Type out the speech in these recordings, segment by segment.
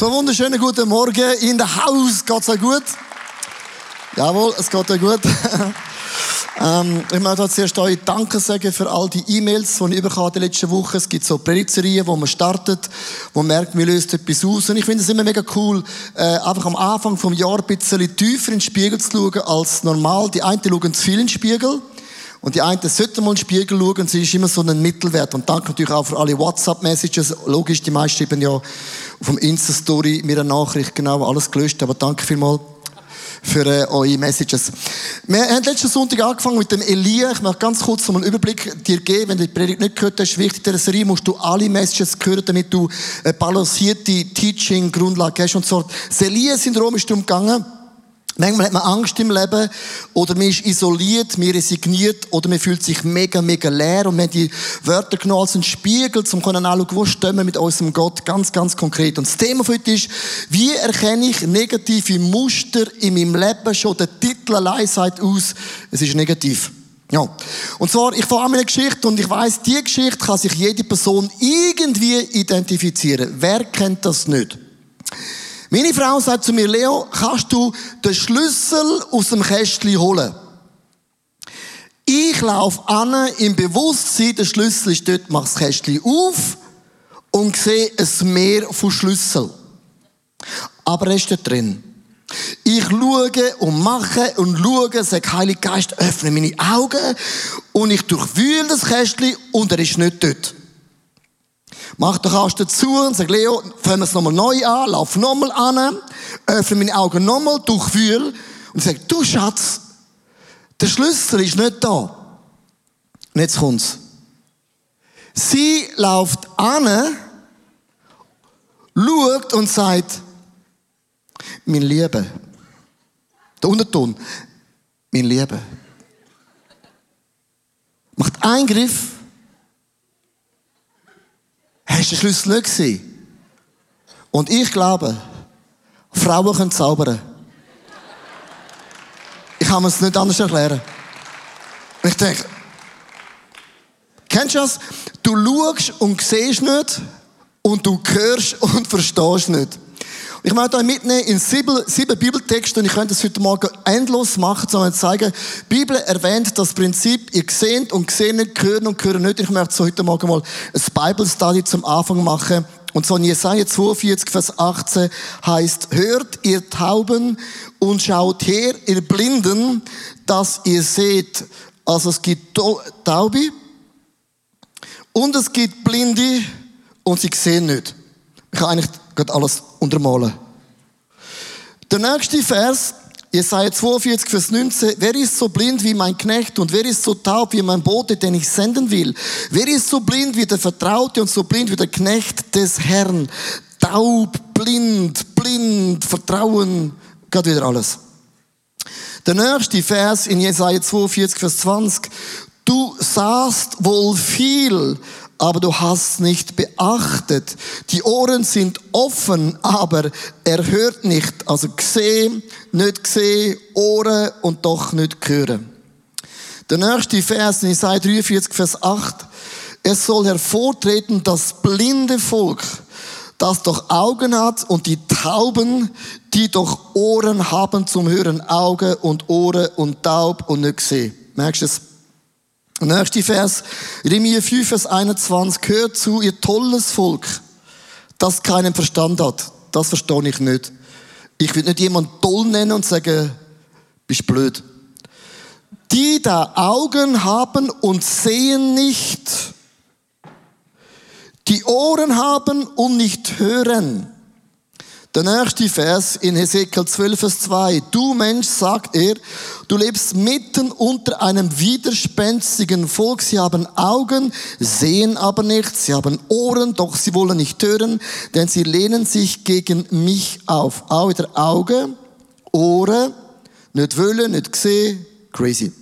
So wunderschönen guten Morgen in der Haus. Geht's euch gut? Jawohl, es geht euch gut. ähm, ich möchte zuerst euch Danke sagen für all die E-Mails, die ich bekommen die letzten Wochen. Es gibt so Predigserien, wo man startet, wo man merkt, man löst etwas aus. Und ich finde es immer mega cool, äh, einfach am Anfang vom Jahr ein bisschen tiefer in den Spiegel zu schauen als normal. Die einen schauen zu viel in den Spiegel. Und die einen sollten mal in den Spiegel schauen, sie ist immer so ein Mittelwert. Und danke natürlich auch für alle WhatsApp-Messages. Logisch, die meisten schreiben ja vom Insta-Story mir eine Nachricht, genau, alles gelöscht. Aber danke vielmals für äh, eure Messages. Wir haben letzten Sonntag angefangen mit dem Elia. Ich möchte ganz kurz einen Überblick dir geben. Wenn du die Predigt nicht gehört hast, wichtig in dieser Serie musst du alle Messages hören, damit du eine balancierte Teaching-Grundlage hast. Und so, das Elia-Syndrom ist darum gegangen, Manchmal hat man Angst im Leben oder man ist isoliert, man resigniert oder man fühlt sich mega, mega leer und man hat die Wörter genommen als einen Spiegel, um zu anschauen, wo stehen wir mit unserem Gott ganz, ganz konkret. Und das Thema für heute ist, wie erkenne ich negative Muster in meinem Leben schon? Der Titel allein sagt aus, es ist negativ. Ja. Und zwar, ich fahre eine Geschichte und ich weiß, die Geschichte kann sich jede Person irgendwie identifizieren. Wer kennt das nicht? Meine Frau sagt zu mir, Leo, kannst du den Schlüssel aus dem Kästchen holen? Ich laufe an im Bewusstsein, der Schlüssel ist dort, mache das Kästchen auf und sehe ein Meer von Schlüssel. Aber er ist dort drin. Ich schaue und mache und schaue, sage, Heilige Geist, öffne meine Augen und ich durchwühle das Kästchen und er ist nicht dort. Mach den Kasten zu und sag, Leo, fangen wir es nochmal neu an, lauf nochmal an, öffne meine Augen nochmal, durchfühl und sag, du Schatz, der Schlüssel ist nicht da. Und jetzt kommt's. Sie läuft an, schaut und sagt, mein Liebe, der Unterton, mein Liebe, macht Eingriff Hast du den Schlüssel nicht gesehen? Und ich glaube, Frauen können zaubern. Ich kann es nicht anders erklären. Und ich denke, kennst du das? Du schaust und siehst nicht und du hörst und verstehst nicht. Ich möchte euch mitnehmen in sieben, sieben Bibeltexte und ich könnte es heute Morgen endlos machen, sondern zeigen, die Bibel erwähnt das Prinzip, ihr seht und seht nicht, hören und hören nicht. Ich möchte so heute Morgen mal ein Bible Study zum Anfang machen. Und so in Jesaja 42, Vers 18 heißt, hört ihr Tauben und schaut her, ihr Blinden, dass ihr seht. Also es gibt Taube und es gibt Blinde und sie sehen nicht. Ich kann eigentlich gerade alles untermalen. Der nächste Vers, Jesaja 42, Vers 19. Wer ist so blind wie mein Knecht und wer ist so taub wie mein Bote, den ich senden will? Wer ist so blind wie der Vertraute und so blind wie der Knecht des Herrn? Taub, blind, blind, Vertrauen, geht wieder alles. Der nächste Vers in Jesaja 42, Vers 20. Du sahst wohl viel, aber du hast nicht beachtet. Die Ohren sind offen, aber er hört nicht. Also gesehen, nicht gesehen, Ohren und doch nicht hören. Der nächste Vers in Isaiah 43, Vers 8. Es soll hervortreten das blinde Volk, das doch Augen hat und die Tauben, die doch Ohren haben zum Hören, Augen und Ohren und taub und nicht sehen. Merkst du es? Nächster Vers, Jeremia 5, Vers 21, hört zu, ihr tolles Volk, das keinen Verstand hat. Das verstehe ich nicht. Ich will nicht jemanden toll nennen und sagen, bist blöd. Die da Augen haben und sehen nicht, die Ohren haben und nicht hören der nächste Vers in Hesekiel 12, Vers 2. Du Mensch, sagt er, du lebst mitten unter einem widerspenstigen Volk. Sie haben Augen, sehen aber nicht. Sie haben Ohren, doch sie wollen nicht hören, denn sie lehnen sich gegen mich auf. Auch wieder Auge, Ohren, nicht wollen, nicht gesehen, crazy.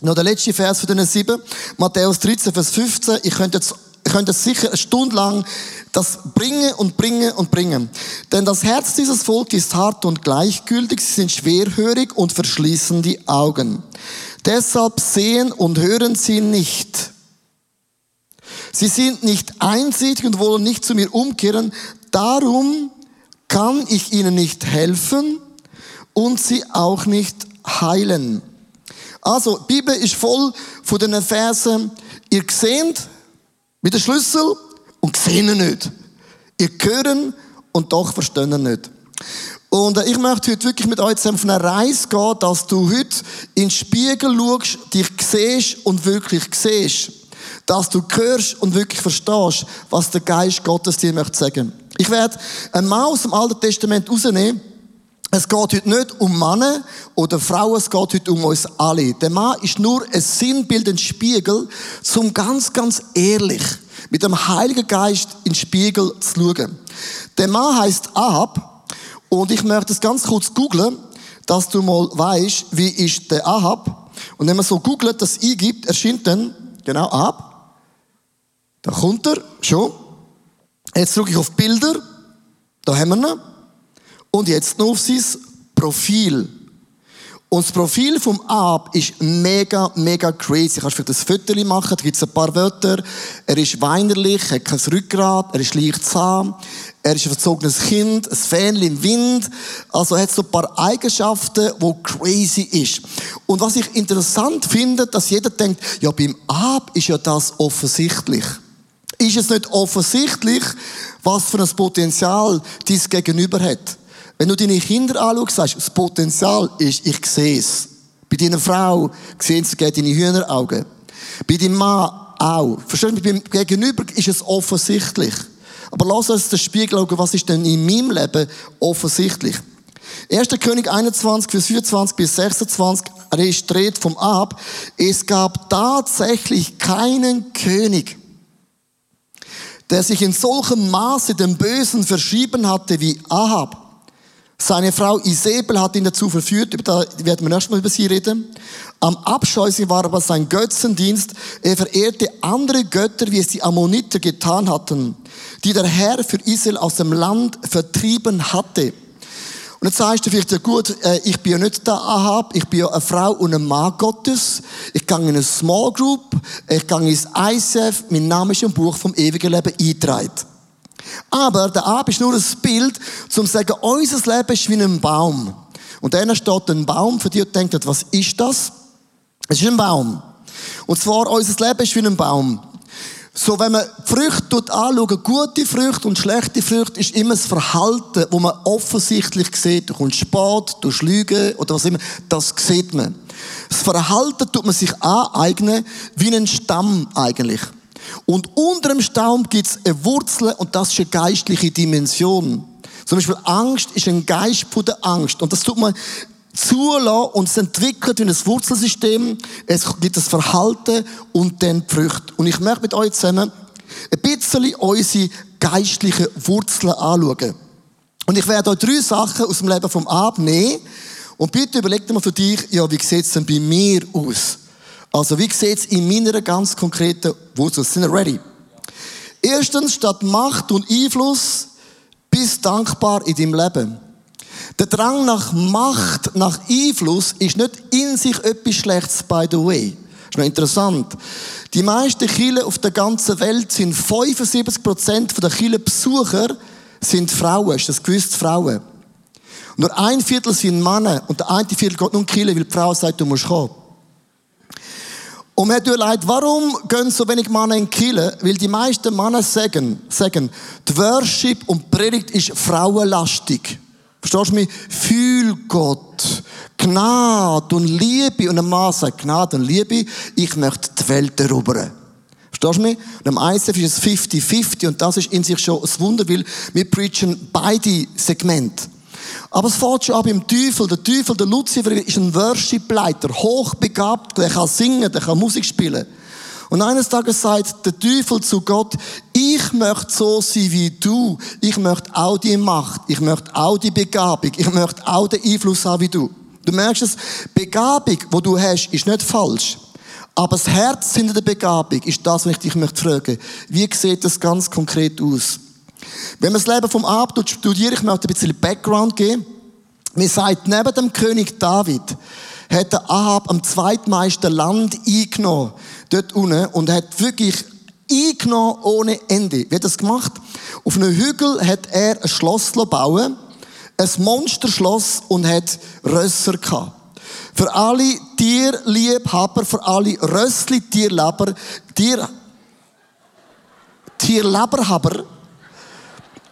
Noch der letzte Vers für den sieben, Matthäus 13, Vers 15. Ich könnte jetzt ich könnte sicher eine Stunde lang das bringen und bringen und bringen. Denn das Herz dieses Volkes ist hart und gleichgültig, sie sind schwerhörig und verschließen die Augen. Deshalb sehen und hören sie nicht. Sie sind nicht einsichtig und wollen nicht zu mir umkehren. Darum kann ich ihnen nicht helfen und sie auch nicht heilen. Also, Bibel ist voll von den Versen, ihr seht mit dem Schlüssel und sehen nicht. Ihr hören und doch verstehen nicht. Und äh, ich möchte heute wirklich mit euch zusammen auf eine Reise gehen, dass du heute in den Spiegel schaust, dich siehst und wirklich siehst. Dass du hörst und wirklich verstehst, was der Geist Gottes dir möchte sagen. Ich werde eine Maus im Alten Testament rausnehmen. Es geht heute nicht um Männer oder Frauen, es geht heute um uns alle. Der Mann ist nur ein Sinnbild, ein Spiegel, zum ganz, ganz ehrlich mit dem Heiligen Geist in den Spiegel zu schauen. Der Mann heißt Ahab und ich möchte es ganz kurz googlen, dass du mal weißt, wie ist der Ahab. Und wenn man so googelt, das eingibt, erscheint dann genau Ahab. Da kommt er schon. Jetzt drücke ich auf Bilder. Da haben wir ihn. Und jetzt noch auf sein Profil. Und das Profil vom Ab ist mega, mega crazy. Kannst vielleicht ein Foto machen, da gibt es ein paar Wörter. Er ist weinerlich, hat kein Rückgrat, er ist leicht zahm, er ist ein verzogenes Kind, ein Fähnchen im Wind. Also er hat so ein paar Eigenschaften, wo crazy ist. Und was ich interessant finde, dass jeder denkt, ja, beim Ab ist ja das offensichtlich. Ist es nicht offensichtlich, was für ein Potenzial dies Gegenüber hat? Wenn du deine Kinder anschaust, sagst das Potenzial ist, ich sehe es. Bei deiner Frau sehen sie deine Hühneraugen. Bei deinem Mann auch. Verstehst du? Beim Gegenüber ist es offensichtlich. Aber lass uns den Spiegel schauen, was ist denn in meinem Leben offensichtlich. 1. König 21, Vers 24 bis 26 registriert vom Ab. Es gab tatsächlich keinen König, der sich in solchem Maße dem Bösen verschrieben hatte wie Ahab. Seine Frau Isabel hat ihn dazu verführt, da werden wir erstmal über sie reden. Am abscheulichsten war aber sein Götzendienst. Er verehrte andere Götter, wie es die Ammoniter getan hatten, die der Herr für Israel aus dem Land vertrieben hatte. Und jetzt sagst du vielleicht, ja gut, äh, ich bin ja nicht der Ahab, ich bin ja eine Frau und ein Mann Gottes. Ich gehe in eine Small Group, ich gehe ins ICF, mein Name ist im Buch vom ewigen Leben eingetragen. Aber der Ab ist nur ein Bild, zum zu sagen, unser Leben ist wie ein Baum. Und dann steht ein Baum für dich und denkt, was ist das? Es ist ein Baum. Und zwar, unser Leben ist wie ein Baum. So, wenn man Früchte anschaut, gute Früchte und schlechte Früchte, ist immer das Verhalten, wo man offensichtlich sieht. Du kommst spät, du lügen oder was immer. Das sieht man. Das Verhalten tut man sich aneignen, wie ein Stamm eigentlich. Und unter dem Staum gibt es eine Wurzel und das ist eine geistliche Dimension. Zum Beispiel Angst ist ein Geist von der Angst. Und das tut man zulassen und es entwickelt wie ein Wurzelsystem. Es gibt das Verhalten und dann die Früchte. Und ich möchte mit euch zusammen ein bisschen unsere geistlichen Wurzeln anschauen. Und ich werde euch drei Sachen aus dem Leben vom Ab nehmen. Und bitte überleg dir mal für dich, ja, wie sieht es denn bei mir aus? Also, wie sieht es in meiner ganz konkreten Wurzel? Sind wir ready? Erstens, statt Macht und Einfluss, bist dankbar in deinem Leben. Der Drang nach Macht, nach Einfluss ist nicht in sich etwas Schlechtes, by the way. Ist noch interessant. Die meisten Kirchen auf der ganzen Welt sind 75% der Kirchenbesucher sind Frauen. Ist das gewusst, Frauen? Nur ein Viertel sind Männer und der eine Viertel geht nur in Kirche, weil die Frau sagt, du musst kommen. Und mir tut leid, warum gehen so wenig Männer in Kille? Weil die meisten Männer sagen, sagen, die Worship und Predigt ist frauenlastig. Verstehst du mich? Fühl Gott. Gnade und Liebe. Und ein Mann sagt, Gnade und Liebe, ich möchte die Welt erobern. Verstehst du mich? Und am ICF ist es 50-50 und das ist in sich schon ein Wunder, weil wir preachen beide Segmente. Aber es fängt schon an beim Teufel. Der Teufel, der Lucifer, ist ein Worship-Leiter, hochbegabt, der kann singen, der kann Musik spielen. Und eines Tages sagt der Teufel zu Gott, ich möchte so sein wie du. Ich möchte auch die Macht. Ich möchte auch die Begabung. Ich möchte auch den Einfluss haben wie du. Du merkst es, Begabung, wo du hast, ist nicht falsch. Aber das Herz hinter der Begabung ist das, was ich dich möchte fragen. Wie sieht das ganz konkret aus? Wenn man das Leben vom Ab studiert, ich möchte ein bisschen Background geben. Man sagt, neben dem König David hat der Ahab am zweitmeisten Land eingenommen, dort unten, und hat wirklich eingenommen ohne Ende. Wie hat das gemacht? Auf einem Hügel hat er ein Schloss bauen, ein Monsterschloss und hat Rösser gehabt. Für alle Tierliebhaber, für alle Rössli-Tierleber, Tier, Tierleberhaber,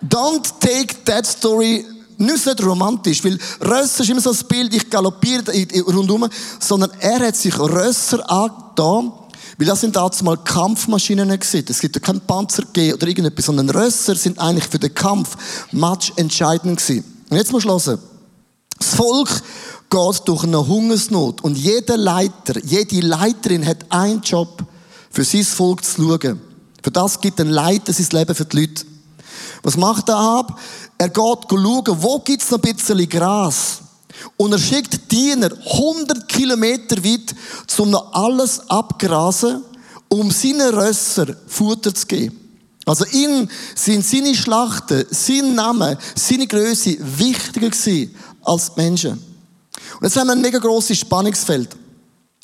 don't take that story nicht romantisch, weil Rösser ist immer so ein Bild, ich galoppiere rundum, sondern er hat sich Rösser angetan, weil das sind damals mal Kampfmaschinen gewesen. Es gibt ja keinen Panzer oder irgendetwas, sondern Rösser sind eigentlich für den Kampf match entscheidend gewesen. Und jetzt muss ich hören. Das Volk geht durch eine Hungersnot und jeder Leiter, jede Leiterin hat einen Job, für sein Volk zu schauen. Für das gibt ein Leiter sein Leben für die Leute. Was macht er ab? Er geht schauen, wo gibt's noch ein bisschen Gras. Und er schickt Diener 100 Kilometer weit, um noch alles abgrasen, um seinen Rösser Futter zu geben. Also ihm sind seine Schlachten, sein Name, seine Größe wichtiger gewesen als die Menschen. Und jetzt haben wir ein mega grosses Spannungsfeld.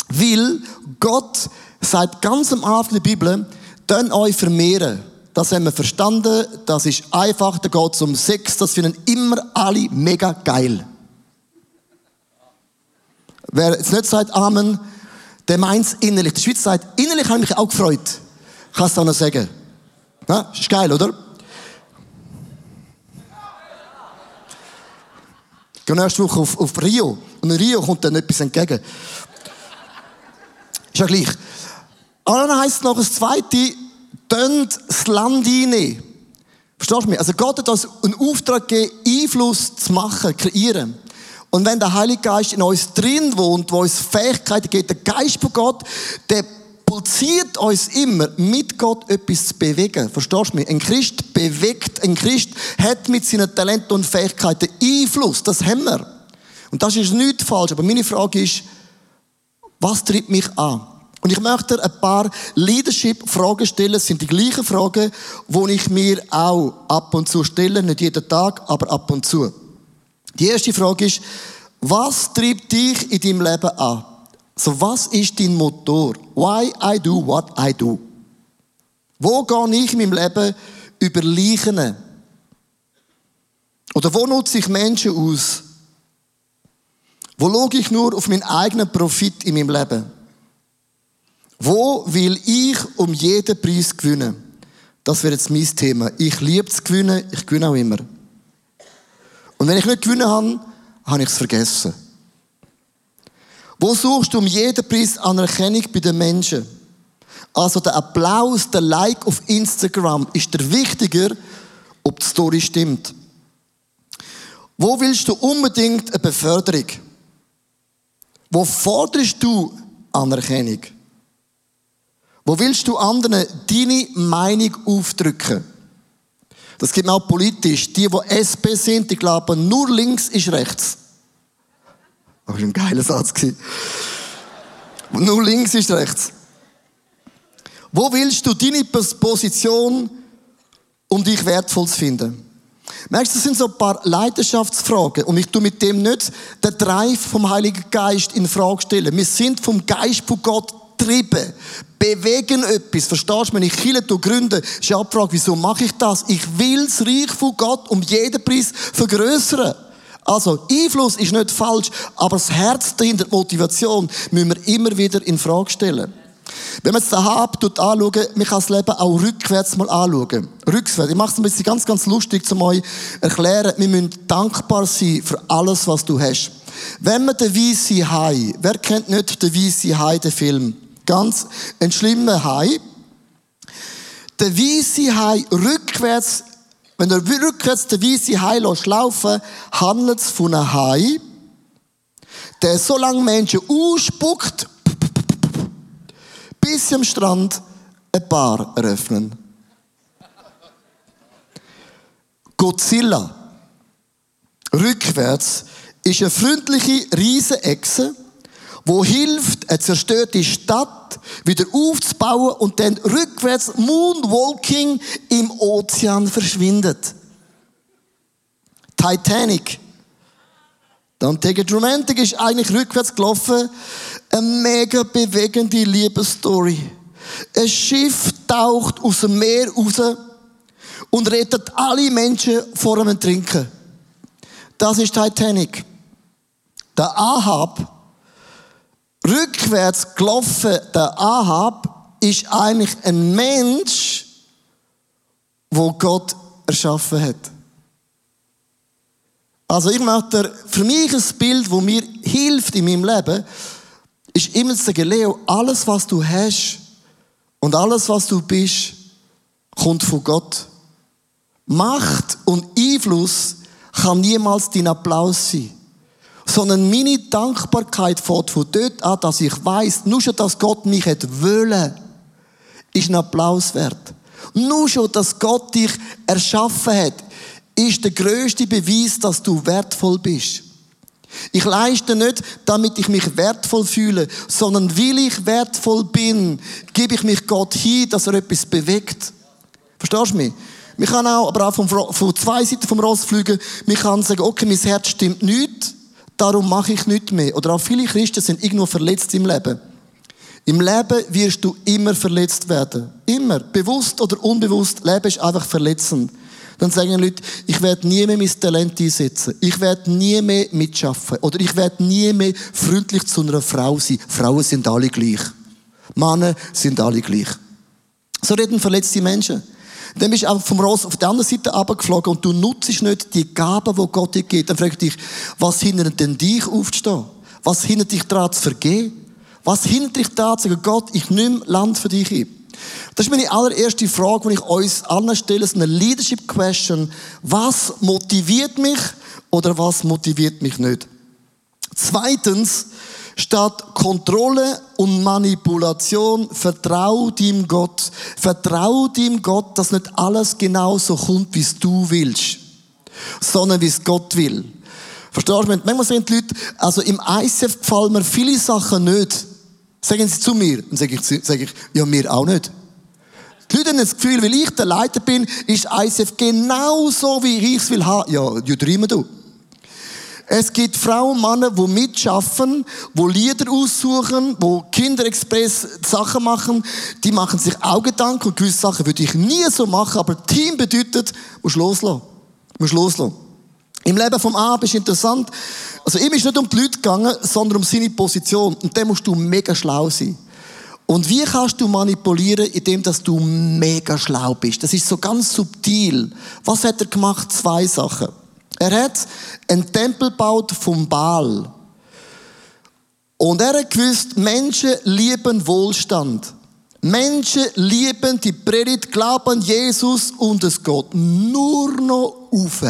Weil Gott sagt ganz am Anfang der Bibel, dann euch vermehren. Das haben wir verstanden, das ist einfach, da geht es um Sex, das finden immer alle mega geil. Wer jetzt nicht sagt Amen, der meint es innerlich. Die Schweiz sagt, innerlich habe ich mich auch gefreut. Kannst du auch noch sagen. Ja, ist geil, oder? Geh nächste Woche auf, auf Rio. Und in Rio kommt dann etwas entgegen. Ist ja gleich. Und dann heisst es noch das Zweite, tönt das Land rein. Verstehst du mich? Also Gott hat uns einen Auftrag gegeben, Einfluss zu machen, kreieren. Und wenn der Heilige Geist in uns drin wohnt, wo uns Fähigkeiten gibt, der Geist von Gott, der pulsiert uns immer, mit Gott etwas zu bewegen. Verstehst du mich? Ein Christ bewegt, ein Christ hat mit seinen Talenten und Fähigkeiten Einfluss. Das haben wir. Und das ist nicht falsch. Aber meine Frage ist, was treibt mich an? Und ich möchte ein paar Leadership-Fragen stellen. Das sind die gleichen Fragen, die ich mir auch ab und zu stelle. Nicht jeden Tag, aber ab und zu. Die erste Frage ist, was treibt dich in deinem Leben an? So, was ist dein Motor? Why I do what I do? Wo gehe ich in meinem Leben über Leichen? Oder wo nutze ich Menschen aus? Wo schaue ich nur auf meinen eigenen Profit in meinem Leben? Wo will ich um jeden Preis gewinnen? Das wäre jetzt mein Thema. Ich liebe zu gewinnen, ich gewinne auch immer. Und wenn ich nicht gewinnen habe, habe ich es vergessen. Wo suchst du um jeden Preis Anerkennung bei den Menschen? Also der Applaus, der Like auf Instagram ist der wichtiger, ob die Story stimmt. Wo willst du unbedingt eine Beförderung? Wo forderst du Anerkennung? Wo willst du anderen deine Meinung aufdrücken? Das gibt mir auch politisch. Die, die SP sind, die glauben, nur links ist rechts. Das war ein geiler Satz. Nur links ist rechts. Wo willst du deine Position, um dich wertvoll zu finden? Merkst du, das sind so ein paar Leidenschaftsfragen. Und ich tu mit dem nicht den Drive vom Heiligen Geist in Frage stellen. Wir sind vom Geist von Gott getrieben, bewegen etwas. Verstehst du, wenn ich Kirche gründe, ist die Frage, wieso mache ich das? Ich will das Reich von Gott um jeden Preis vergrößern. Also, Einfluss ist nicht falsch, aber das Herz dahinter, die Motivation, müssen wir immer wieder in Frage stellen. Wenn man jetzt den Hab anschauen, man kann das Leben auch rückwärts mal anschauen. Rückwärts. Ich mache es ein bisschen ganz, ganz lustig, um euch erklären. Wir müssen dankbar sein für alles, was du hast. Wenn man den Weisse Hai, wer kennt nicht den Weisse Hai, den Film? Ganz ein schlimmer Hai. Der Weisse Hai rückwärts, wenn er rückwärts den Weisse Hai laufen handelt es von einem Hai, der so lange Menschen ausspuckt, bis sie am Strand ein Bar eröffnen. Godzilla, rückwärts, ist eine freundliche Riesenechse, wo hilft, eine zerstörte Stadt wieder aufzubauen und dann rückwärts Moonwalking im Ozean verschwindet. Titanic. Dann Ticket Romantic ist eigentlich rückwärts gelaufen. Eine mega bewegende Liebesstory. Ein Schiff taucht aus dem Meer raus und rettet alle Menschen vor dem Trinken. Das ist Titanic. Der Ahab, rückwärts gelaufen, der Ahab ist eigentlich ein Mensch, wo Gott erschaffen hat. Also ich möchte für mich ein Bild, wo mir hilft in meinem Leben, ist immer zu sagen, Leo, alles was du hast und alles was du bist, kommt von Gott. Macht und Einfluss kann niemals dein Applaus sein. Sondern meine Dankbarkeit fährt von dort an, dass ich weiß, nur schon, dass Gott mich hat wollen, ist ein Applaus wert. Nur schon, dass Gott dich erschaffen hat, ist der größte Beweis, dass du wertvoll bist. Ich leiste nicht, damit ich mich wertvoll fühle, sondern weil ich wertvoll bin, gebe ich mich Gott hin, dass er etwas bewegt. Verstehst du mich? Man kann auch, aber auch von, von zwei Seiten vom Ross fliegen. Man kann sagen, okay, mein Herz stimmt nicht, darum mache ich nichts mehr. Oder auch viele Christen sind irgendwo verletzt im Leben. Im Leben wirst du immer verletzt werden. Immer. Bewusst oder unbewusst. Leben ist einfach verletzend. Dann sagen Leute, ich werde nie mehr mein Talent einsetzen. Ich werde nie mehr mitschaffen. Oder ich werde nie mehr freundlich zu einer Frau sein. Frauen sind alle gleich. Männer sind alle gleich. So reden verletzte Menschen. Dann bist du einfach vom Ross auf die andere Seite abgeflogen und du nutzt nicht die Gaben, die Gott dir gibt. Dann fragt dich, was hindert denn dich aufzustehen? Was hindert dich daran zu vergehen? Was hindert dich daran zu sagen, Gott, ich nehme Land für dich ein? Das ist meine allererste Frage, die ich uns allen stelle, ist eine Leadership Question. Was motiviert mich oder was motiviert mich nicht? Zweitens, Statt Kontrolle und Manipulation, vertrau dem Gott. Vertrau dem Gott, dass nicht alles genau so kommt, wie es du willst, sondern wie es Gott will. Verstehst du? Manchmal sagen die Leute, also im ICF gefallen mir viele Sachen nicht. Sagen sie zu mir. Dann sage ich, sage ich ja, mir auch nicht. Die Leute haben das Gefühl, weil ich der Leiter bin, ist ICF genau so, wie ich es will haben. Ja, ja, drüber du. Es gibt Frauen und Männer, die mitschaffen, die Lieder aussuchen, die Kinderexpress Sachen machen. Die machen sich auch Gedanken und gewisse Sachen würde ich nie so machen, aber Team bedeutet, musst loslassen. Musst loslassen. Im Leben vom Ab ist interessant. Also ihm ist nicht um die Leute gegangen, sondern um seine Position. Und da musst du mega schlau sein. Und wie kannst du manipulieren, indem dass du mega schlau bist? Das ist so ganz subtil. Was hat er gemacht? Zwei Sachen. Er hat einen Tempel gebaut vom Baal. Und er hat gewusst, Menschen lieben Wohlstand. Menschen lieben die Predigt, glauben an Jesus und es geht nur noch auf.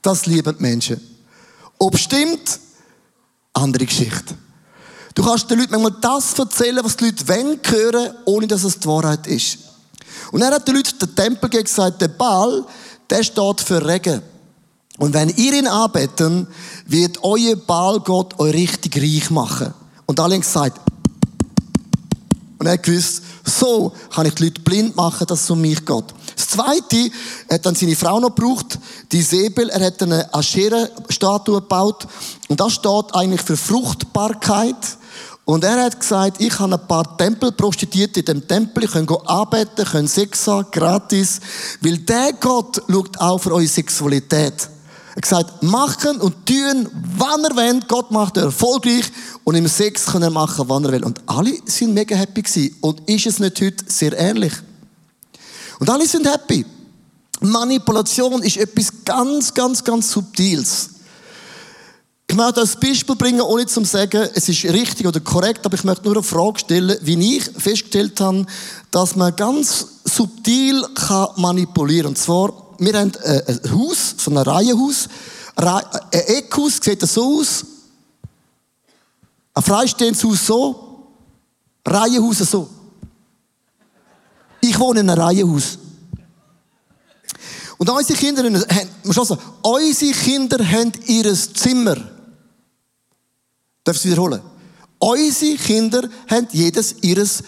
Das lieben die Menschen. Ob stimmt, andere Geschichte. Du kannst den Leuten manchmal das erzählen, was die Leute wollen hören, ohne dass es die Wahrheit ist. Und er hat den Leuten den Tempel gesagt, der Baal, der steht für Regen. Und wenn ihr ihn anbeten, wird euer Baalgott euch richtig reich machen. Und alle haben gesagt, und er hat gewusst, so kann ich die Leute blind machen, dass es um mich geht. Das Zweite, er hat dann seine Frau noch gebraucht, die Säbel, er hat eine Aschera-Statue gebaut. Und das steht eigentlich für Fruchtbarkeit. Und er hat gesagt, ich habe ein paar Tempelprostituierte in dem Tempel, kann arbeiten, können Sex haben, gratis. Weil der Gott schaut auch für eure Sexualität. Er hat gesagt, machen und tun, wann er will. Gott macht er erfolgreich. Und im Sex kann er machen, wann er will. Und alle sind mega happy gewesen. Und ist es nicht heute sehr ähnlich? Und alle sind happy. Manipulation ist etwas ganz, ganz, ganz Subtiles. Ich möchte ein Beispiel bringen, ohne zu sagen, es ist richtig oder korrekt, aber ich möchte nur eine Frage stellen, wie ich festgestellt habe, dass man ganz subtil kann manipulieren kann. Und zwar, wir haben ein Haus, so ein Reihenhaus, ein Eckhaus, sieht das so aus, ein freistehendes Haus so, Reihenhaus so. Ich wohne in einem Reihenhaus. Und unsere Kinder haben, muss schon sagen, unsere Kinder haben ihr Zimmer. Darf ich es wiederholen? Unsere Kinder haben jedes ihres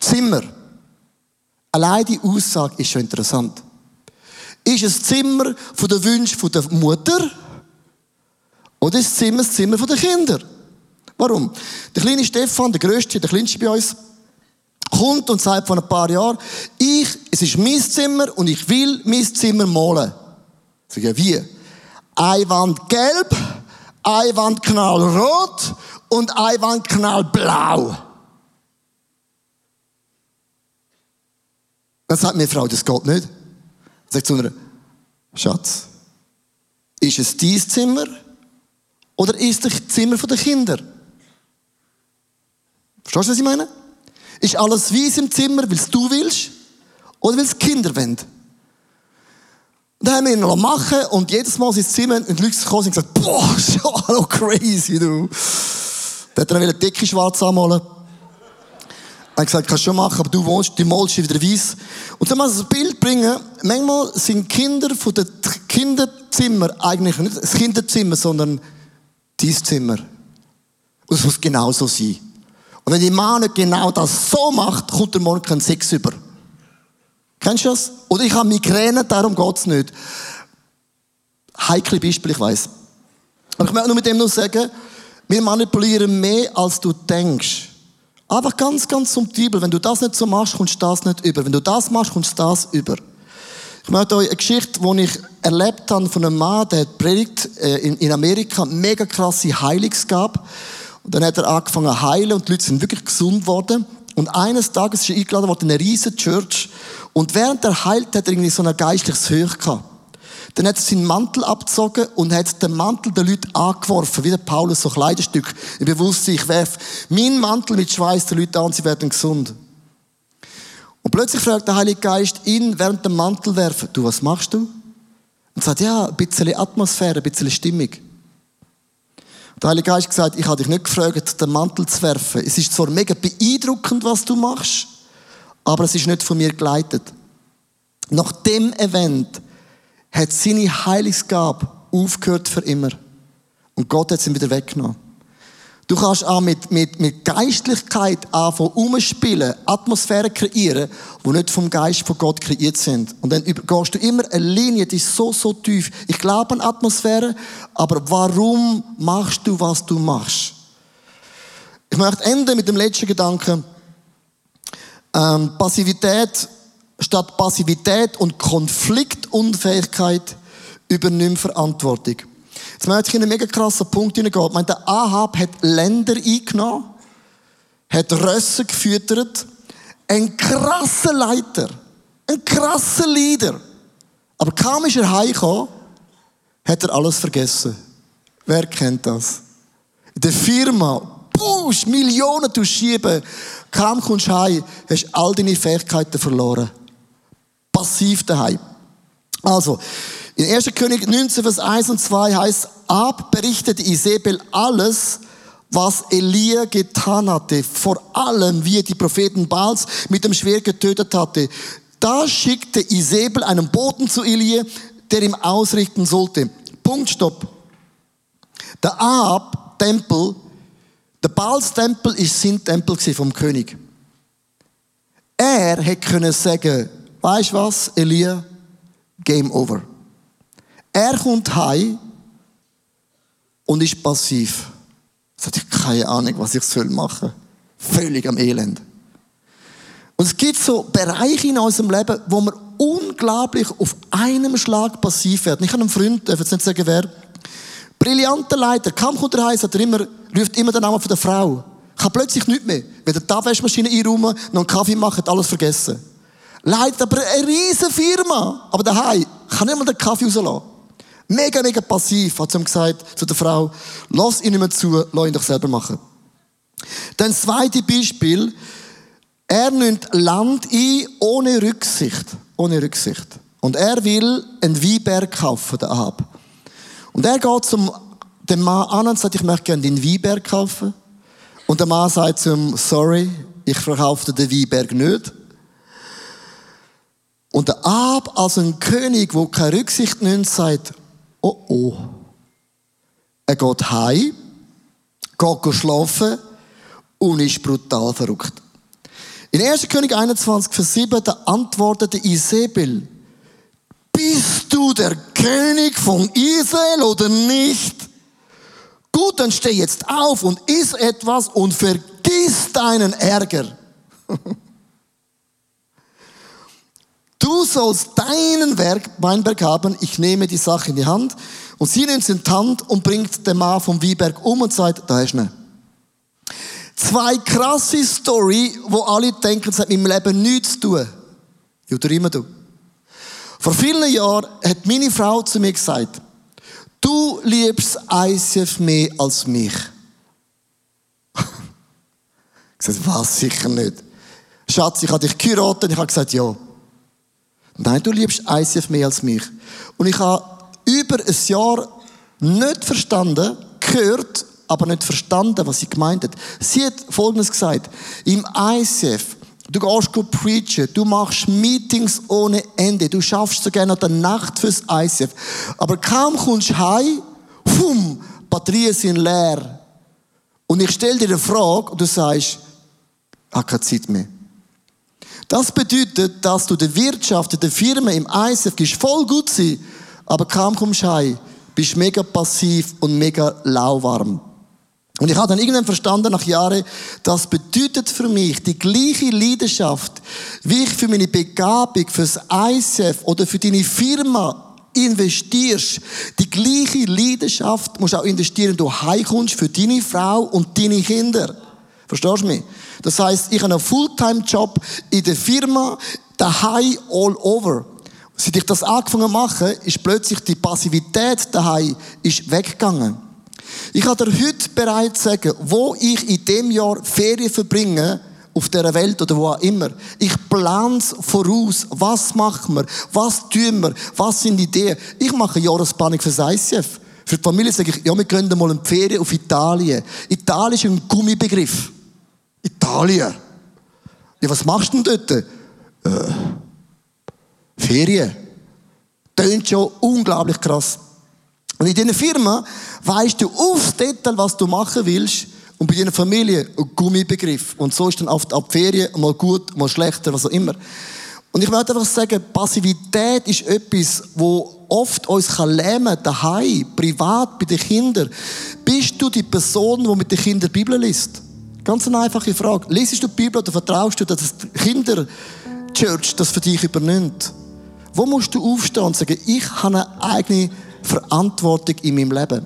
Zimmer. Allein die Aussage ist schon interessant. Ist es Zimmer von der Wünsche der Mutter oder ist das Zimmer das Zimmer der Kinder? Warum? Der kleine Stefan, der größte, der kleinste bei uns, kommt und sagt vor ein paar Jahren, ich, es ist mein Zimmer und ich will mein Zimmer malen. Ich, wie? Eine Wand gelb, eine Wand knallrot und eine Wand knallblau. Dann sagt mir Frau, das geht nicht. Sagt zu einer, Schatz, ist es dein Zimmer oder ist es das Zimmer der Kinder? Verstehst du, was ich meine? Ist alles weiß im Zimmer, weil es du willst oder weil es Kinder wollen? Und dann haben wir ihn noch machen und jedes Mal ins Zimmer und die Leute gekommen und gesagt, boah, schon hallo crazy, du. Dann hat er eine dicke schwarz anmalen. Er hat gesagt, kannst du schon machen, aber du wohnst, du malst wieder weiß. Und dann muss ich ein Bild bringen. Manchmal sind Kinder von den Kinderzimmer eigentlich nicht das Kinderzimmer, sondern dein Zimmer. Und es muss genau so sein. Und wenn die Mann nicht genau das so macht, kommt der morgen kein Sex über. Kennst du das? Oder ich habe Migräne, darum geht's nicht. Heikle Beispiel, ich weiß. Aber ich möchte nur mit dem nur sagen, wir manipulieren mehr, als du denkst. Einfach ganz, ganz subtil. Wenn du das nicht so machst, kommst du das nicht über. Wenn du das machst, kommst du das über. Ich möchte euch eine Geschichte, die ich erlebt habe von einem Mann, der hat predigt äh, in Amerika, mega krasse Heilungsgabe. Und dann hat er angefangen zu heilen und die Leute sind wirklich gesund geworden. Und eines Tages ist er eingeladen worden in eine riesige Church. Und während er heilt, hat er irgendwie so ein geistliches Höch gehabt. Dann hat er seinen Mantel abgezogen und hat den Mantel der Leute angeworfen, wie der Paulus, so Kleiderstück. Im Bewusstsein, ich werfe meinen Mantel mit Schweiß der Leute an sie werden gesund. Und plötzlich fragt der Heilige Geist ihn während dem Mantel werfen, du, was machst du? Und sagt, ja, ein bisschen Atmosphäre, ein bisschen Stimmung. Der Heilige Geist gesagt, ich habe dich nicht gefragt, den Mantel zu werfen. Es ist zwar mega beeindruckend, was du machst, aber es ist nicht von mir geleitet. Nach dem Event hat seine Heilungsgabe aufgehört für immer. Und Gott hat sie wieder weggenommen. Du kannst auch mit, mit, mit Geistlichkeit anfangen, umspielen, Atmosphäre kreieren, die nicht vom Geist von Gott kreiert sind. Und dann gehst du immer eine Linie, die ist so, so tief. Ich glaube an Atmosphäre, aber warum machst du, was du machst? Ich möchte enden mit dem letzten Gedanken. Ähm, Passivität statt Passivität und Konfliktunfähigkeit übernimmt Verantwortung. Jetzt möchte ich in einen mega krassen Punkt hineingehen. Ich meine, der Ahab hat Länder eingenommen, hat Rösse gefüttert, ein krasser Leiter, ein krasser Leader. Aber kaum ist er heimgekommen, hat er alles vergessen. Wer kennt das? In der Firma, push, Millionen schieben, kaum kommst du heim, hast all deine Fähigkeiten verloren passiv daheim. Also, in 1. König 19, Vers 1 und 2 heißt, Ab berichtete Isabel alles, was Elia getan hatte, vor allem wie er die Propheten Baals mit dem Schwert getötet hatte. Da schickte Isabel einen Boten zu Elia, der ihm ausrichten sollte. Punkt, stopp. Der Ahab-Tempel, der Baals-Tempel ist sein Tempel vom König. Er können sagen, weißt du was, Elia? Game over. Er kommt heim und ist passiv. Ich habe keine Ahnung, was ich machen soll. Völlig am Elend. Und es gibt so Bereiche in unserem Leben, wo wir unglaublich auf einem Schlag passiv werden. Ich habe einen Freund, ich darf jetzt nicht sagen wer, brillanter Leiter, kaum kommt er er immer, ruft immer den Namen von der Frau. Habe plötzlich nichts mehr. Wenn der die Waschmaschine einräumen, noch einen Kaffee machen, hat alles vergessen leitet aber eine riesige Firma. Aber daheim kann nicht mal den Kaffee rauslassen. Mega, mega passiv, hat sie ihm gesagt zu der Frau, lass ihn nicht mehr zu, lass ihn doch selber machen. Dann das zweite Beispiel, er nimmt Land ein ohne Rücksicht. Ohne Rücksicht. Und er will einen Weinberg kaufen, der Ahab. Und er geht zum dem Mann an und sagt, ich möchte gerne den Weinberg kaufen. Und der Mann sagt zu ihm, sorry, ich verkaufe den Weinberg nicht. Und der Ab als ein König, wo keine Rücksicht nimmt, sagt, oh oh. Er geht heim, geht schlafen und ist brutal verrückt. In 1. König 21, Vers 7, da antwortete Isabel, bist du der König von Israel oder nicht? Gut, dann steh jetzt auf und iss etwas und vergiss deinen Ärger. Du sollst deinen Werk, Weinberg haben, ich nehme die Sache in die Hand. Und sie nimmt es in die Hand und bringt den Mann vom Weinberg um und sagt, da du ihn. Zwei krasse Story, wo alle denken, es hat mit meinem Leben nichts zu tun. Oder immer du. Vor vielen Jahren hat meine Frau zu mir gesagt, du liebst ICF mehr als mich. ich gesagt, was? Sicher nicht. Schatz, ich habe dich geheiratet und ich habe gesagt, ja. Nein, du liebst ICF mehr als mich. Und ich habe über ein Jahr nicht verstanden, gehört, aber nicht verstanden, was sie gemeint hat. Sie hat Folgendes gesagt. Im ICF, du gehst go preachen, du machst Meetings ohne Ende, du schaffst sogar noch die Nacht fürs ICF. Aber kaum kommst du heim, hum, Batterien sind leer. Und ich stelle dir eine Frage und du sagst, ich habe keine Zeit mehr. Das bedeutet, dass du der Wirtschaft, der Firma im ICF gehst voll gut sein, aber kaum kommst du heim, bist mega passiv und mega lauwarm. Und ich habe dann irgendwann verstanden, nach Jahren, das bedeutet für mich die gleiche Leidenschaft, wie ich für meine Begabung, fürs ICF oder für deine Firma investierst. Die gleiche Leidenschaft musst du auch investieren, wenn du heimkommst für deine Frau und deine Kinder. Verstehst du mich? Das heißt, ich habe einen Fulltime-Job in der Firma, daheim all over. Seit ich das angefangen machen, ist plötzlich die Passivität daheim ist weggegangen. Ich kann dir heute bereits sagen, wo ich in dem Jahr Ferien verbringe, auf dieser Welt oder wo auch immer. Ich plane voraus. Was machen wir? Was tun wir? Was sind Ideen? Ich mache eine Jahresplanung fürs ICF. Für die Familie sage ich, ja, wir gehen mal in die Ferien auf Italien. Italien ist ein Gummibegriff. Italien. Ja, was machst du denn dort? Äh, Ferien. Tönt schon unglaublich krass. Und in dieser Firma weißt du aufs Detail, was du machen willst. Und bei deiner Familie ein Gummibegriff. Und so ist dann oft ab Ferien mal gut, mal schlechter, was auch immer. Und ich möchte einfach sagen, Passivität ist etwas, wo oft uns kann lähmen, daheim, privat, bei den Kindern. Bist du die Person, die mit den Kindern die Bibel liest? Ganz eine einfache Frage. Lesest du die Bibel oder vertraust du, dass die Kinderchurch das für dich übernimmt? Wo musst du aufstehen und sagen, ich habe eine eigene Verantwortung in meinem Leben?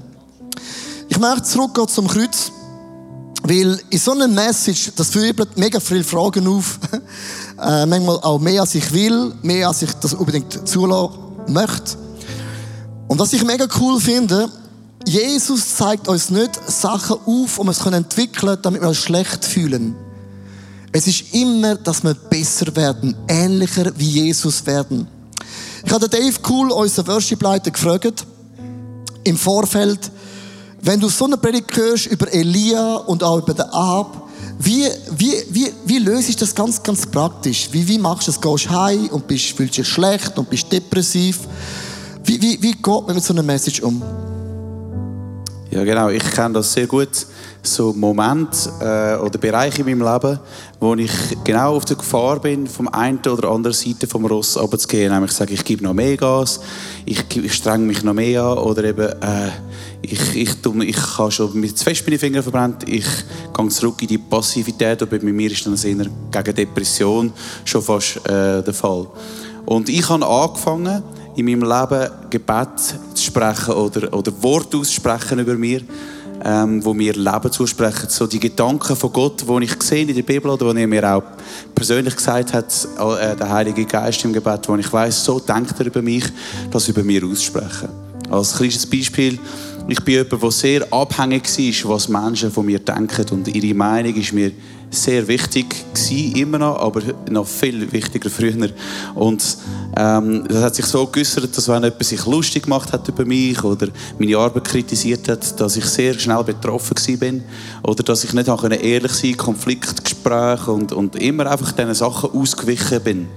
Ich möchte zurückgehen zum Kreuz, weil in so einer Message, das wirbelt mega viele Fragen auf. äh, manchmal auch mehr, als ich will, mehr, als ich das unbedingt zulassen möchte. Und was ich mega cool finde, Jesus zeigt uns nicht Sachen auf, um es entwickeln damit wir uns schlecht fühlen. Es ist immer, dass wir besser werden, ähnlicher wie Jesus werden. Ich hatte Dave Cool, unseren Worship-Leiter, gefragt, im Vorfeld, wenn du so eine Predigt hörst über Elia und auch über den Ahab, wie, wie, wie, wie löst du das ganz, ganz praktisch? Wie, wie machst du das? Gehst du heim und bist, fühlst dich schlecht und bist depressiv? Wie, wie, wie geht man mit so einer Message um? Ja, genau. Ich kenne das sehr gut. So Momente äh, oder Bereiche in meinem Leben, wo ich genau auf der Gefahr bin, vom einen oder anderen Seite vom Ross runterzugehen. Nämlich sage, ich gebe noch mehr Gas, ich, ich strenge mich noch mehr an oder eben, äh, ich, ich, ich habe schon mit zu fest meine Finger verbrannt, ich gehe zurück in die Passivität und bei mir ist dann eher gegen Depression schon fast äh, der Fall. Und ich habe angefangen, in meinem Leben Gebet zu sprechen oder, oder Worte auszusprechen über mir, ähm, wo mir Leben zusprechen. So die Gedanken von Gott, die ich gesehen in der Bibel oder die er mir auch persönlich gesagt hat, äh, der Heilige Geist im Gebet, wo ich weiß, so denkt er über mich, das über mir aussprechen. Als kleines Beispiel, ich bin jemand, der sehr abhängig war, was Menschen von mir denken und ihre Meinung ist mir sehr wichtig gewesen, immer noch, aber noch viel wichtiger früher. Und ähm, das hat sich so geäußert, dass wenn jemand sich lustig gemacht hat über mich oder meine Arbeit kritisiert hat, dass ich sehr schnell betroffen bin oder dass ich nicht auch ehrlich sein Konfliktgespräche und, und immer einfach diesen Sachen ausgewichen bin.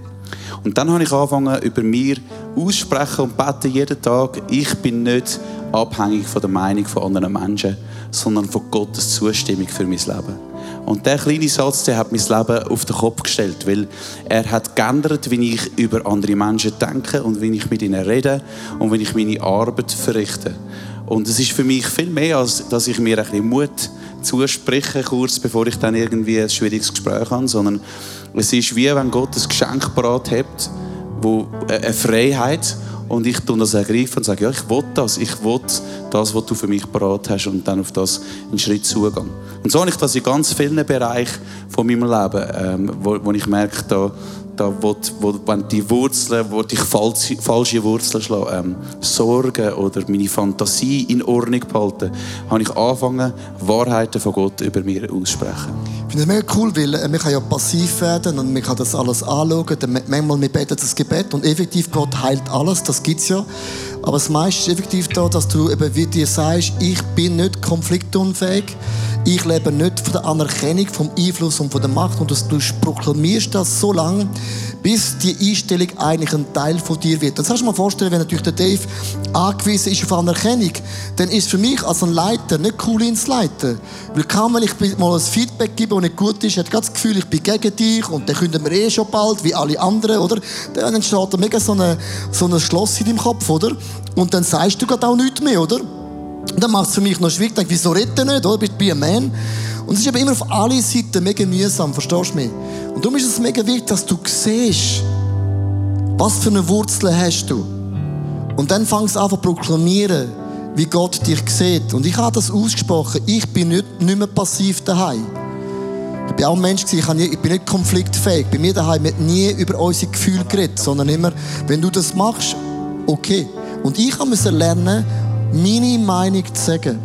Und dann habe ich angefangen, über mir aussprechen und beten jeden Tag. Ich bin nicht abhängig von der Meinung von anderen Menschen, sondern von Gottes Zustimmung für mein Leben. Und der kleine Satz, der hat mein Leben auf den Kopf gestellt, weil er hat geändert, wie ich über andere Menschen denke und wie ich mit ihnen rede und wie ich meine Arbeit verrichte. Und es ist für mich viel mehr, als dass ich mir ein bisschen Mut zuspreche, kurz bevor ich dann irgendwie ein schwieriges Gespräch habe, sondern es ist wie wenn Gott ein Geschenk parat hat, wo äh, eine Freiheit und ich tue das ergreifen und sage, ja, ich will das, ich will das, was du für mich parat hast und dann auf das einen Schritt zugehen. Und so habe ich das in ganz vielen Bereichen von meinem Leben, ähm, wo, wo ich merke, da, da wo, wo, wenn die Wurzeln, wo ich falsche, falsche Wurzeln schlage, ähm, Sorgen oder meine Fantasie in Ordnung behalten, habe ich angefangen, Wahrheiten von Gott über mir aussprechen. Ich finde es mega cool, weil äh, man kann ja passiv werden und man kann das alles anschauen. Manchmal wir beten das Gebet und effektiv Gott heilt alles, das gibt es ja. Aber das meiste ist effektiv da, dass du eben wie dir sagst, ich bin nicht konfliktunfähig. Ich lebe nicht von der Anerkennung, vom Einfluss und von der Macht. Und du proklamierst das so lange, bis die Einstellung eigentlich ein Teil von dir wird. Das kannst du dir mal vorstellen, wenn natürlich der Dave angewiesen ist auf Anerkennung, dann ist für mich als ein Leiter nicht cool, zu leiten. Weil kaum, wenn ich mal ein Feedback gebe, das nicht gut ist, hat das Gefühl, ich bin gegen dich und dann können wir eh schon bald, wie alle anderen, oder? Dann entsteht da mega so ein so eine Schloss in deinem Kopf, oder? Und dann sagst du gerade auch nichts mehr, oder? Und dann macht es für mich noch schwierig. Denke, wieso redet er nicht, oder? Bist du ein Man? Und es ist aber immer auf alle Seiten mega mühsam, verstehst du mich? Und darum ist es mega wichtig, dass du siehst, was für eine Wurzel hast du. Und dann fangst du an zu proklamieren, wie Gott dich sieht. Und ich habe das ausgesprochen. Ich bin nicht, nicht mehr passiv daheim. Ich bin auch ein Mensch, ich, nie, ich bin nicht konfliktfähig. Bei mir daheim wird nie über unsere Gefühle geredet, sondern immer, wenn du das machst, okay. Und ich musste lernen, meine Meinung zu sagen.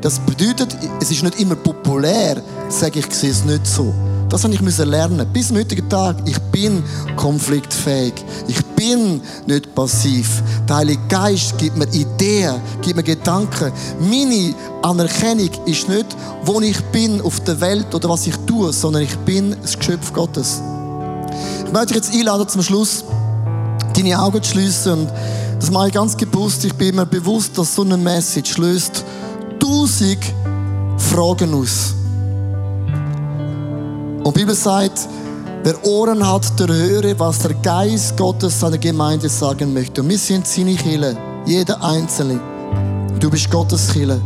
Das bedeutet, es ist nicht immer populär, zu sagen, ich sehe es nicht so. Das habe ich lernen. Bis zum heutigen Tag. Ich bin konfliktfähig. Ich bin nicht passiv. Der Heilige Geist gibt mir Ideen, gibt mir Gedanken. Meine Anerkennung ist nicht, wo ich bin auf der Welt oder was ich tue, sondern ich bin das Geschöpf Gottes. Ich möchte dich jetzt einladen, zum Schluss deine Augen zu schließen und das mache ich ganz bewusst. Ich bin mir bewusst, dass so eine Message löst tausend Fragen aus. Und die Bibel sagt, wer Ohren hat, der höre, was der Geist Gottes seiner Gemeinde sagen möchte. Und wir sind seine Kille, jeder Einzelne. Du bist Gottes Kille.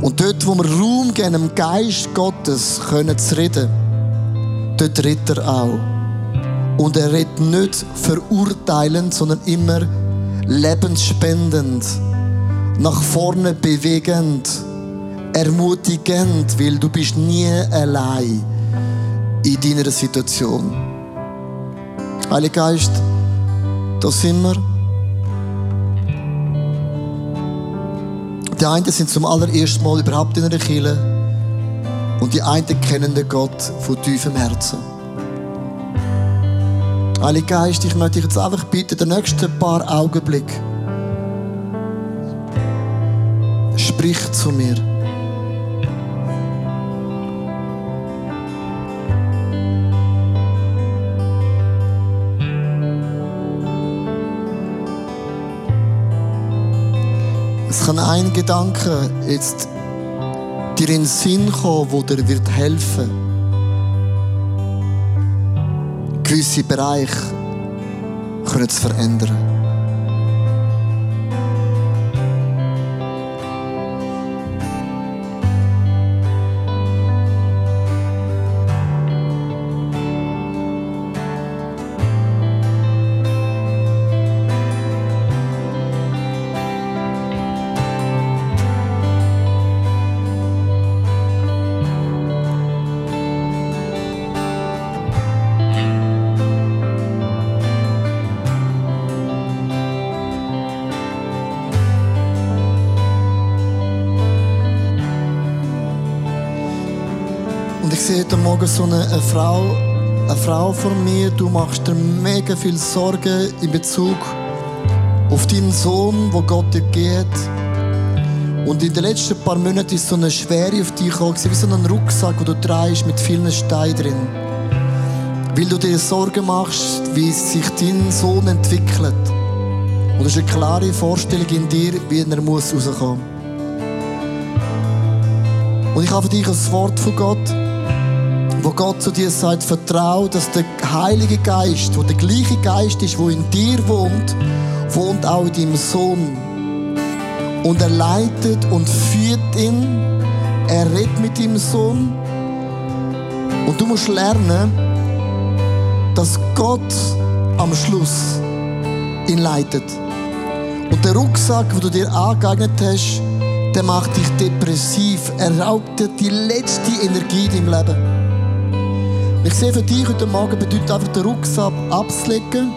Und dort, wo wir Raum geben, dem Geist Gottes können zu reden, dort redet er auch. Und er redet nicht verurteilend, sondern immer lebensspendend, nach vorne bewegend, ermutigend, weil du bist nie allein in deiner Situation. Heiliger Geist, da sind wir. Die einen sind zum allerersten Mal überhaupt in einer Kirche und die einen kennen den Gott von tiefem Herzen. Heiliger Geist, ich möchte dich jetzt einfach bitten, den nächsten paar Augenblick. Sprich zu mir. Es kann ein Gedanke jetzt dir in den Sinn kommen, wo dir helfen wird gewisse Bereiche können zu verändern. Morgen so eine, eine, Frau, eine Frau vor mir. Du machst dir mega viel Sorgen in Bezug auf deinen Sohn, wo Gott dir geht. Und in den letzten paar Monaten ist so eine Schwere auf dich gekommen, wie so ein Rucksack, den du trägst mit vielen Steinen drin. Weil du dir Sorgen machst, wie sich dein Sohn entwickelt. Und es ist eine klare Vorstellung in dir, wie er muss rauskommen muss. Und ich habe für dich ein Wort von Gott wo Gott zu dir sagt, vertrau, dass der Heilige Geist, wo der gleiche Geist ist, wo in dir wohnt, wohnt auch in deinem Sohn. Und er leitet und führt ihn. Er redet mit deinem Sohn. Und du musst lernen, dass Gott am Schluss ihn leitet. Und der Rucksack, den du dir angeeignet hast, der macht dich depressiv. Er raubt dir die letzte Energie in deinem Leben. Ich sehe für dich heute Morgen bedeutet einfach den Rucksack abzulegen.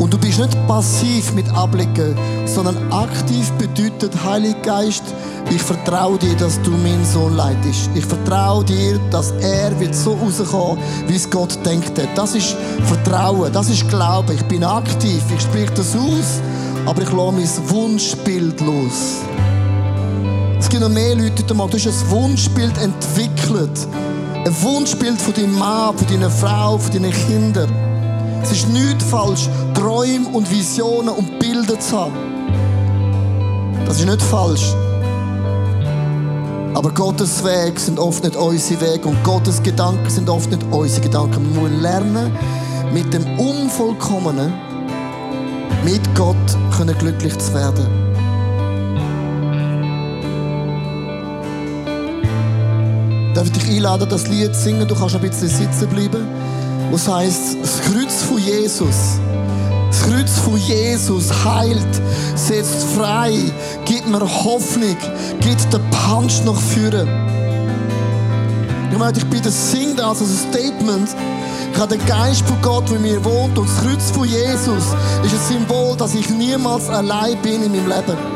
Und du bist nicht passiv mit ablegen, sondern aktiv bedeutet, Heiliger Geist, ich vertraue dir, dass du mein Sohn leitest. Ich vertraue dir, dass er wird so rauskommen, wie es Gott denkt hat. Das ist Vertrauen, das ist Glaube. Ich bin aktiv, ich spreche das aus, aber ich lasse mein Wunschbild los. Es gibt noch mehr Leute heute Morgen. Du hast ein Wunschbild entwickelt. Ein Wunschbild von deinem Mann, von deiner Frau, von deinen Kindern. Es ist nicht falsch, Träume und Visionen und Bilder zu haben. Das ist nicht falsch. Aber Gottes Wege sind oft nicht unsere Wege und Gottes Gedanken sind oft nicht unsere Gedanken. Wir müssen lernen, mit dem Unvollkommenen, mit Gott glücklich zu werden. Darf ich dich einladen, das Lied zu singen? Du kannst ein bisschen sitzen bleiben. Was heißt, das Kreuz von Jesus das Kreuz von Jesus heilt, setzt frei, gibt mir Hoffnung, gibt den Punch nach vorne. Ich meine, ich bitte, sing das als ein Statement. Ich habe den Geist von Gott, der mir wohnt und das Kreuz von Jesus ist ein Symbol, dass ich niemals allein bin in meinem Leben.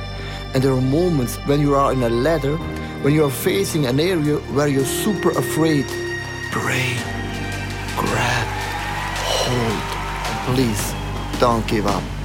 And there are moments when you are in a ladder, when you are facing an area where you're super afraid. Pray, grab, hold, and please don't give up.